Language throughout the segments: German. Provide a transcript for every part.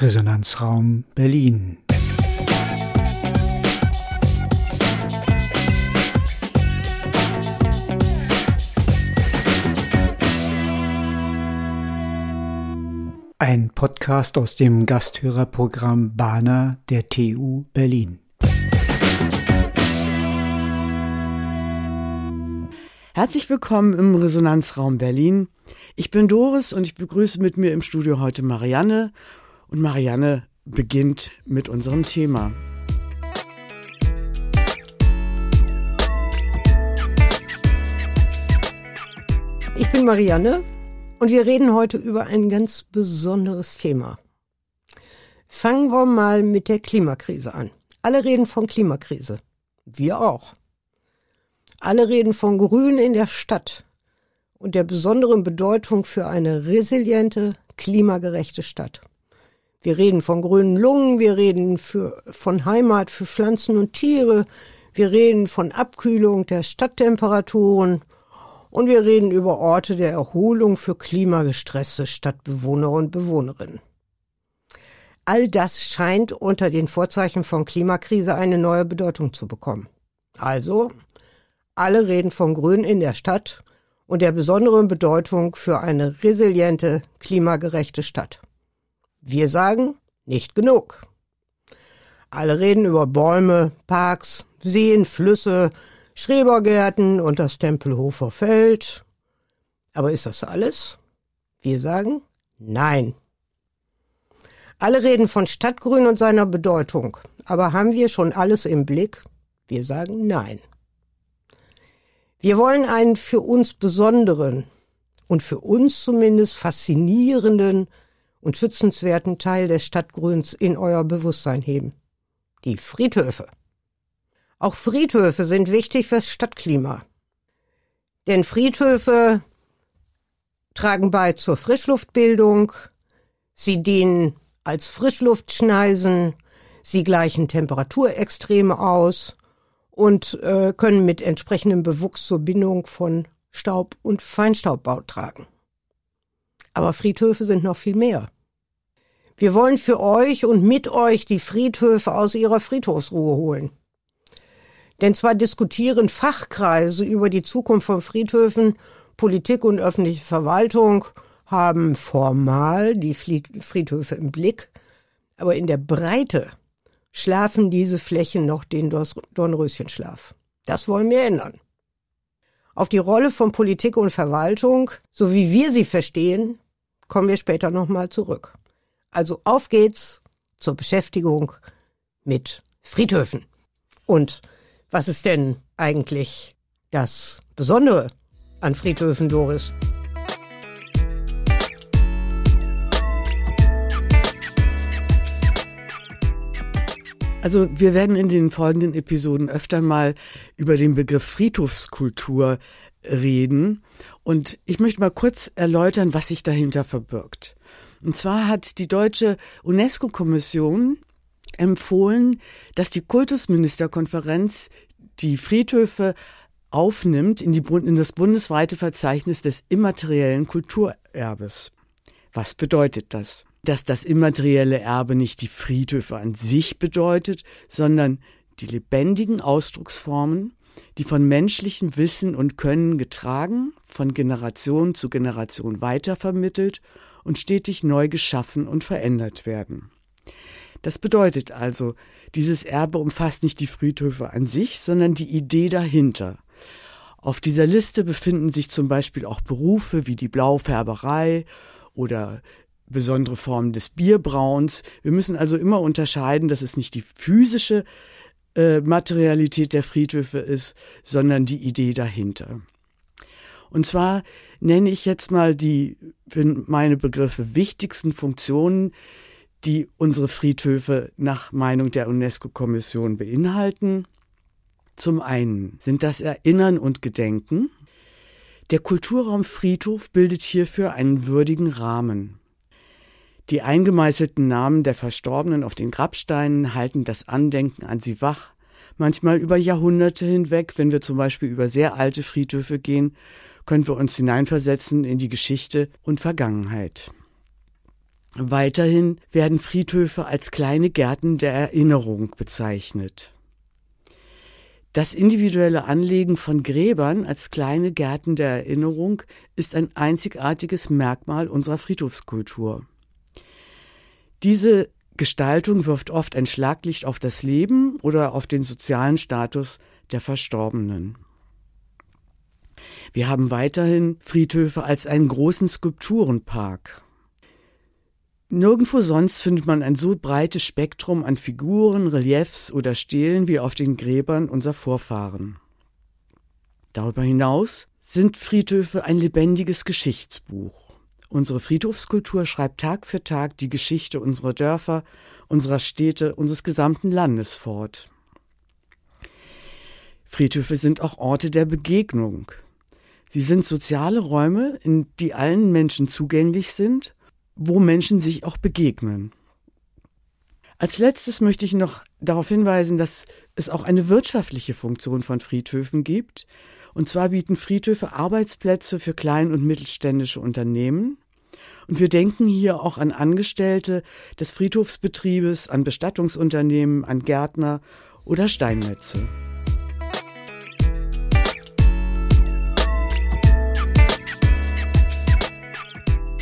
Resonanzraum Berlin. Ein Podcast aus dem Gasthörerprogramm Bana der TU Berlin. Herzlich willkommen im Resonanzraum Berlin. Ich bin Doris und ich begrüße mit mir im Studio heute Marianne. Und Marianne beginnt mit unserem Thema. Ich bin Marianne und wir reden heute über ein ganz besonderes Thema. Fangen wir mal mit der Klimakrise an. Alle reden von Klimakrise. Wir auch. Alle reden von Grün in der Stadt und der besonderen Bedeutung für eine resiliente, klimagerechte Stadt. Wir reden von grünen Lungen, wir reden für, von Heimat für Pflanzen und Tiere, wir reden von Abkühlung der Stadttemperaturen und wir reden über Orte der Erholung für klimagestresste Stadtbewohner und Bewohnerinnen. All das scheint unter den Vorzeichen von Klimakrise eine neue Bedeutung zu bekommen. Also, alle reden von Grün in der Stadt und der besonderen Bedeutung für eine resiliente, klimagerechte Stadt. Wir sagen, nicht genug. Alle reden über Bäume, Parks, Seen, Flüsse, Schrebergärten und das Tempelhofer Feld. Aber ist das alles? Wir sagen nein. Alle reden von Stadtgrün und seiner Bedeutung. Aber haben wir schon alles im Blick? Wir sagen nein. Wir wollen einen für uns besonderen und für uns zumindest faszinierenden und schützenswerten Teil des Stadtgrüns in euer Bewusstsein heben. Die Friedhöfe. Auch Friedhöfe sind wichtig fürs Stadtklima. Denn Friedhöfe tragen bei zur Frischluftbildung, sie dienen als Frischluftschneisen, sie gleichen Temperaturextreme aus und äh, können mit entsprechendem Bewuchs zur Bindung von Staub und Feinstaub tragen. Aber Friedhöfe sind noch viel mehr. Wir wollen für euch und mit euch die Friedhöfe aus ihrer Friedhofsruhe holen. Denn zwar diskutieren Fachkreise über die Zukunft von Friedhöfen, Politik und öffentliche Verwaltung haben formal die Friedhöfe im Blick, aber in der Breite schlafen diese Flächen noch den Dornröschenschlaf. Das wollen wir ändern. Auf die Rolle von Politik und Verwaltung, so wie wir sie verstehen, kommen wir später nochmal zurück. Also auf geht's zur Beschäftigung mit Friedhöfen. Und was ist denn eigentlich das Besondere an Friedhöfen, Doris? Also wir werden in den folgenden Episoden öfter mal über den Begriff Friedhofskultur reden. Und ich möchte mal kurz erläutern, was sich dahinter verbirgt. Und zwar hat die deutsche UNESCO-Kommission empfohlen, dass die Kultusministerkonferenz die Friedhöfe aufnimmt in, die, in das bundesweite Verzeichnis des immateriellen Kulturerbes. Was bedeutet das? Dass das immaterielle Erbe nicht die Friedhöfe an sich bedeutet, sondern die lebendigen Ausdrucksformen, die von menschlichem Wissen und Können getragen, von Generation zu Generation weitervermittelt und stetig neu geschaffen und verändert werden. Das bedeutet also, dieses Erbe umfasst nicht die Friedhöfe an sich, sondern die Idee dahinter. Auf dieser Liste befinden sich zum Beispiel auch Berufe wie die Blaufärberei oder besondere Formen des Bierbrauens. Wir müssen also immer unterscheiden, dass es nicht die physische äh, Materialität der Friedhöfe ist, sondern die Idee dahinter. Und zwar nenne ich jetzt mal die für meine Begriffe wichtigsten Funktionen, die unsere Friedhöfe nach Meinung der UNESCO-Kommission beinhalten. Zum einen sind das Erinnern und Gedenken. Der Kulturraum Friedhof bildet hierfür einen würdigen Rahmen. Die eingemeißelten Namen der Verstorbenen auf den Grabsteinen halten das Andenken an sie wach, manchmal über Jahrhunderte hinweg, wenn wir zum Beispiel über sehr alte Friedhöfe gehen, können wir uns hineinversetzen in die Geschichte und Vergangenheit. Weiterhin werden Friedhöfe als kleine Gärten der Erinnerung bezeichnet. Das individuelle Anlegen von Gräbern als kleine Gärten der Erinnerung ist ein einzigartiges Merkmal unserer Friedhofskultur. Diese Gestaltung wirft oft ein Schlaglicht auf das Leben oder auf den sozialen Status der Verstorbenen. Wir haben weiterhin Friedhöfe als einen großen Skulpturenpark. Nirgendwo sonst findet man ein so breites Spektrum an Figuren, Reliefs oder Stelen wie auf den Gräbern unserer Vorfahren. Darüber hinaus sind Friedhöfe ein lebendiges Geschichtsbuch. Unsere Friedhofskultur schreibt Tag für Tag die Geschichte unserer Dörfer, unserer Städte, unseres gesamten Landes fort. Friedhöfe sind auch Orte der Begegnung. Sie sind soziale Räume, in die allen Menschen zugänglich sind wo Menschen sich auch begegnen. Als letztes möchte ich noch darauf hinweisen, dass es auch eine wirtschaftliche Funktion von Friedhöfen gibt. Und zwar bieten Friedhöfe Arbeitsplätze für klein- und mittelständische Unternehmen. Und wir denken hier auch an Angestellte des Friedhofsbetriebes, an Bestattungsunternehmen, an Gärtner oder Steinmetze.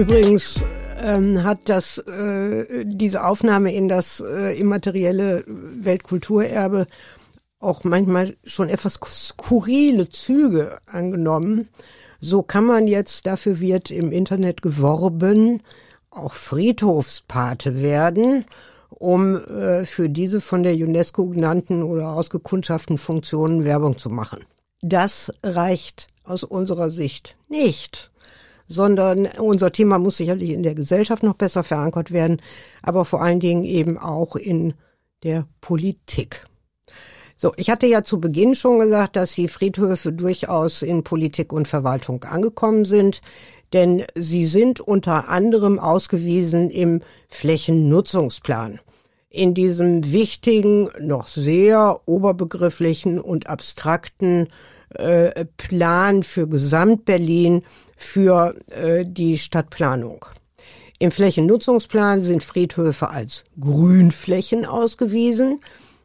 Übrigens ähm, hat das äh, diese Aufnahme in das äh, immaterielle Weltkulturerbe auch manchmal schon etwas skurrile Züge angenommen. So kann man jetzt, dafür wird im Internet geworben, auch Friedhofspate werden, um äh, für diese von der UNESCO genannten oder ausgekundschaften Funktionen Werbung zu machen. Das reicht aus unserer Sicht nicht sondern unser Thema muss sicherlich in der Gesellschaft noch besser verankert werden, aber vor allen Dingen eben auch in der Politik. So, ich hatte ja zu Beginn schon gesagt, dass die Friedhöfe durchaus in Politik und Verwaltung angekommen sind, denn sie sind unter anderem ausgewiesen im Flächennutzungsplan. In diesem wichtigen, noch sehr oberbegrifflichen und abstrakten äh, Plan für Gesamtberlin für äh, die Stadtplanung. Im Flächennutzungsplan sind Friedhöfe als Grünflächen ausgewiesen,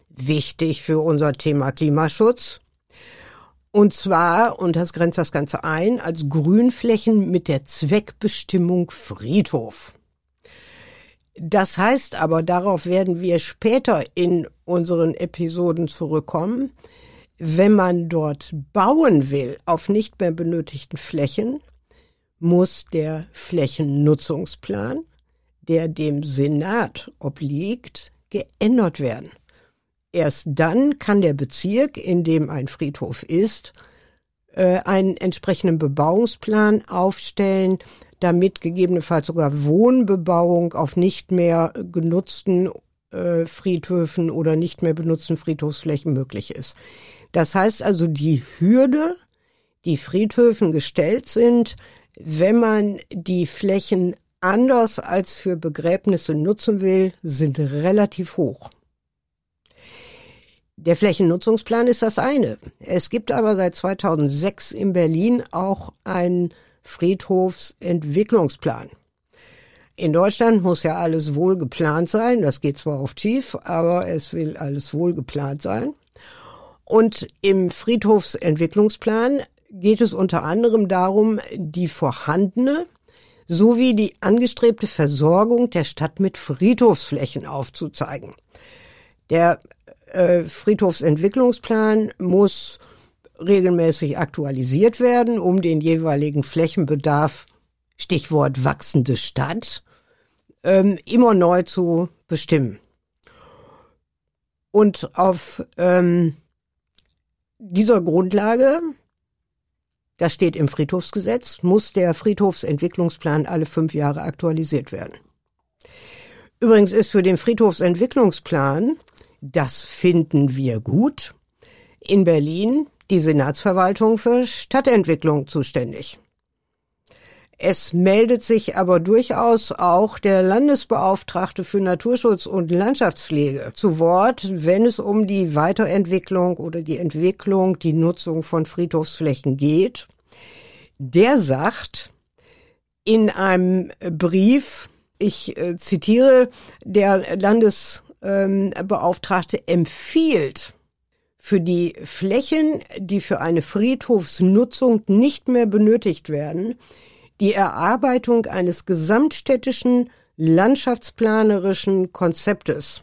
wichtig für unser Thema Klimaschutz. Und zwar, und das grenzt das Ganze ein, als Grünflächen mit der Zweckbestimmung Friedhof. Das heißt aber, darauf werden wir später in unseren Episoden zurückkommen, wenn man dort bauen will auf nicht mehr benötigten Flächen, muss der Flächennutzungsplan, der dem Senat obliegt, geändert werden. Erst dann kann der Bezirk, in dem ein Friedhof ist, äh, einen entsprechenden Bebauungsplan aufstellen, damit gegebenenfalls sogar Wohnbebauung auf nicht mehr genutzten äh, Friedhöfen oder nicht mehr benutzten Friedhofsflächen möglich ist. Das heißt also, die Hürde, die Friedhöfen gestellt sind, wenn man die Flächen anders als für Begräbnisse nutzen will, sind relativ hoch. Der Flächennutzungsplan ist das eine. Es gibt aber seit 2006 in Berlin auch einen Friedhofsentwicklungsplan. In Deutschland muss ja alles wohl geplant sein. Das geht zwar oft schief, aber es will alles wohl geplant sein. Und im Friedhofsentwicklungsplan geht es unter anderem darum, die vorhandene sowie die angestrebte Versorgung der Stadt mit Friedhofsflächen aufzuzeigen. Der äh, Friedhofsentwicklungsplan muss regelmäßig aktualisiert werden, um den jeweiligen Flächenbedarf, Stichwort wachsende Stadt, ähm, immer neu zu bestimmen. Und auf ähm, dieser Grundlage das steht im Friedhofsgesetz, muss der Friedhofsentwicklungsplan alle fünf Jahre aktualisiert werden. Übrigens ist für den Friedhofsentwicklungsplan, das finden wir gut, in Berlin die Senatsverwaltung für Stadtentwicklung zuständig. Es meldet sich aber durchaus auch der Landesbeauftragte für Naturschutz und Landschaftspflege zu Wort, wenn es um die Weiterentwicklung oder die Entwicklung, die Nutzung von Friedhofsflächen geht. Der sagt in einem Brief, Ich äh, zitiere, der Landesbeauftragte ähm, empfiehlt für die Flächen, die für eine Friedhofsnutzung nicht mehr benötigt werden, die Erarbeitung eines gesamtstädtischen landschaftsplanerischen Konzeptes.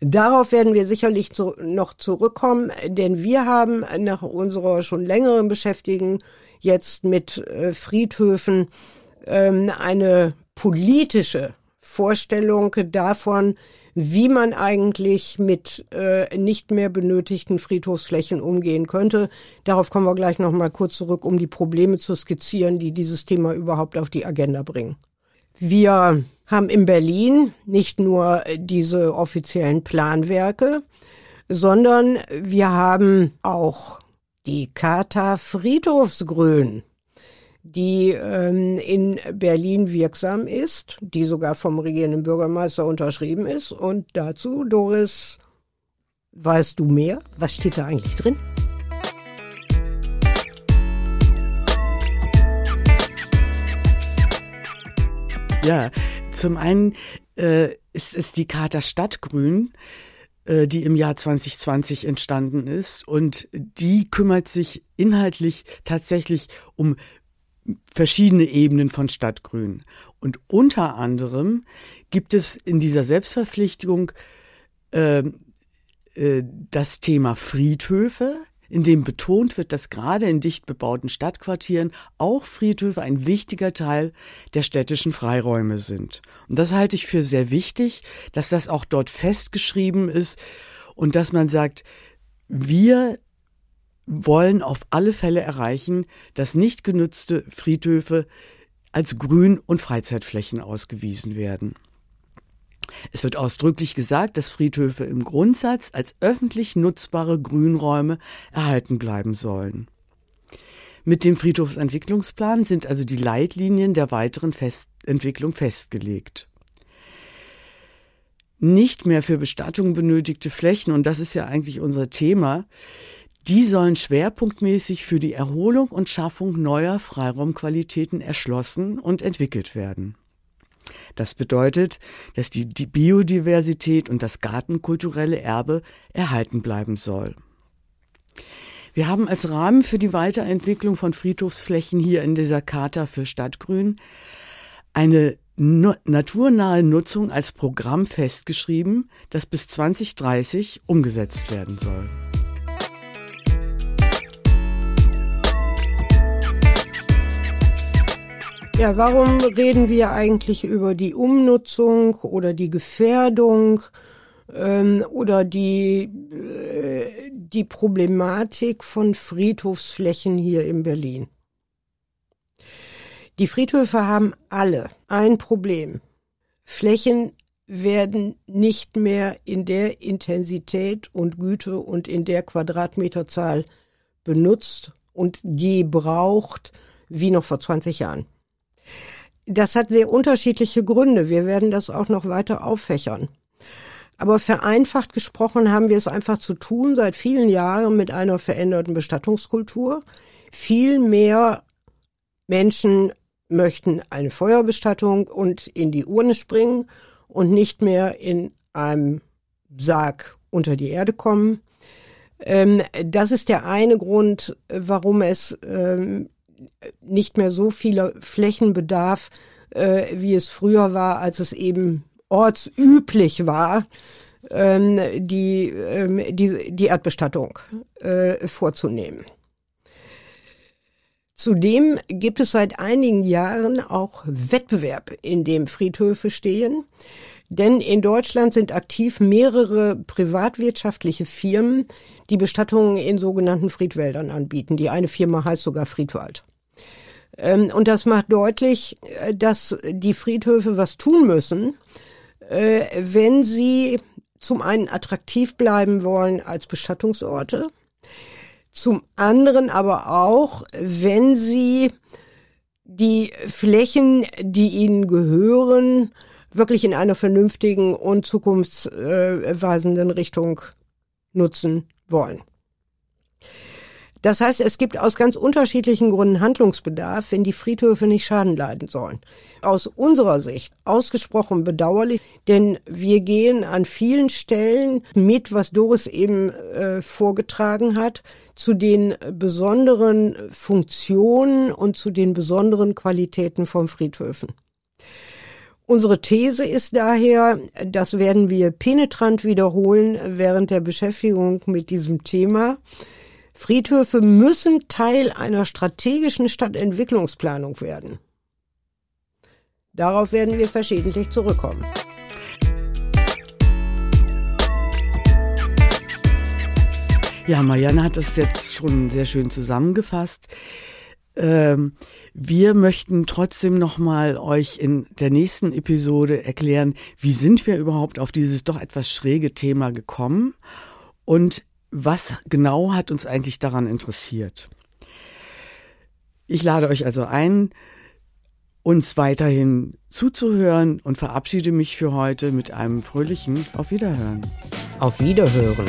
Darauf werden wir sicherlich zu, noch zurückkommen, denn wir haben nach unserer schon längeren Beschäftigung jetzt mit äh, Friedhöfen ähm, eine politische Vorstellung davon, wie man eigentlich mit äh, nicht mehr benötigten Friedhofsflächen umgehen könnte. Darauf kommen wir gleich noch mal kurz zurück, um die Probleme zu skizzieren, die dieses Thema überhaupt auf die Agenda bringen. Wir haben in Berlin nicht nur diese offiziellen Planwerke, sondern wir haben auch die Charta Friedhofsgrün die ähm, in Berlin wirksam ist, die sogar vom regierenden Bürgermeister unterschrieben ist. Und dazu, Doris, weißt du mehr? Was steht da eigentlich drin? Ja, zum einen äh, ist es die Charta Stadtgrün, äh, die im Jahr 2020 entstanden ist. Und die kümmert sich inhaltlich tatsächlich um verschiedene Ebenen von Stadtgrün. Und unter anderem gibt es in dieser Selbstverpflichtung äh, äh, das Thema Friedhöfe, in dem betont wird, dass gerade in dicht bebauten Stadtquartieren auch Friedhöfe ein wichtiger Teil der städtischen Freiräume sind. Und das halte ich für sehr wichtig, dass das auch dort festgeschrieben ist und dass man sagt, wir wollen auf alle Fälle erreichen, dass nicht genutzte Friedhöfe als Grün- und Freizeitflächen ausgewiesen werden. Es wird ausdrücklich gesagt, dass Friedhöfe im Grundsatz als öffentlich nutzbare Grünräume erhalten bleiben sollen. Mit dem Friedhofsentwicklungsplan sind also die Leitlinien der weiteren Fest Entwicklung festgelegt. Nicht mehr für Bestattung benötigte Flächen, und das ist ja eigentlich unser Thema, die sollen schwerpunktmäßig für die Erholung und Schaffung neuer Freiraumqualitäten erschlossen und entwickelt werden. Das bedeutet, dass die, die Biodiversität und das gartenkulturelle Erbe erhalten bleiben soll. Wir haben als Rahmen für die Weiterentwicklung von Friedhofsflächen hier in dieser Charta für Stadtgrün eine no naturnahe Nutzung als Programm festgeschrieben, das bis 2030 umgesetzt werden soll. Ja, warum reden wir eigentlich über die Umnutzung oder die Gefährdung ähm, oder die, äh, die Problematik von Friedhofsflächen hier in Berlin? Die Friedhöfe haben alle ein Problem. Flächen werden nicht mehr in der Intensität und Güte und in der Quadratmeterzahl benutzt und gebraucht wie noch vor 20 Jahren. Das hat sehr unterschiedliche Gründe. Wir werden das auch noch weiter auffächern. Aber vereinfacht gesprochen haben wir es einfach zu tun seit vielen Jahren mit einer veränderten Bestattungskultur. Viel mehr Menschen möchten eine Feuerbestattung und in die Urne springen und nicht mehr in einem Sarg unter die Erde kommen. Ähm, das ist der eine Grund, warum es ähm, nicht mehr so viele Flächen bedarf, äh, wie es früher war, als es eben ortsüblich war, ähm, die, ähm, die, die Erdbestattung äh, vorzunehmen. Zudem gibt es seit einigen Jahren auch Wettbewerb, in dem Friedhöfe stehen. Denn in Deutschland sind aktiv mehrere privatwirtschaftliche Firmen, die Bestattungen in sogenannten Friedwäldern anbieten. Die eine Firma heißt sogar Friedwald. Ähm, und das macht deutlich, äh, dass die Friedhöfe was tun müssen, äh, wenn sie zum einen attraktiv bleiben wollen als Bestattungsorte, zum anderen aber auch, wenn sie die Flächen, die ihnen gehören, wirklich in einer vernünftigen und zukunftsweisenden Richtung nutzen wollen. Das heißt, es gibt aus ganz unterschiedlichen Gründen Handlungsbedarf, wenn die Friedhöfe nicht Schaden leiden sollen. Aus unserer Sicht ausgesprochen bedauerlich, denn wir gehen an vielen Stellen mit, was Doris eben äh, vorgetragen hat, zu den besonderen Funktionen und zu den besonderen Qualitäten von Friedhöfen. Unsere These ist daher, das werden wir penetrant wiederholen während der Beschäftigung mit diesem Thema, Friedhöfe müssen Teil einer strategischen Stadtentwicklungsplanung werden. Darauf werden wir verschiedentlich zurückkommen. Ja, Marianne hat das jetzt schon sehr schön zusammengefasst. Ähm, wir möchten trotzdem nochmal euch in der nächsten Episode erklären, wie sind wir überhaupt auf dieses doch etwas schräge Thema gekommen und was genau hat uns eigentlich daran interessiert. Ich lade euch also ein, uns weiterhin zuzuhören und verabschiede mich für heute mit einem fröhlichen Auf Wiederhören. Auf Wiederhören.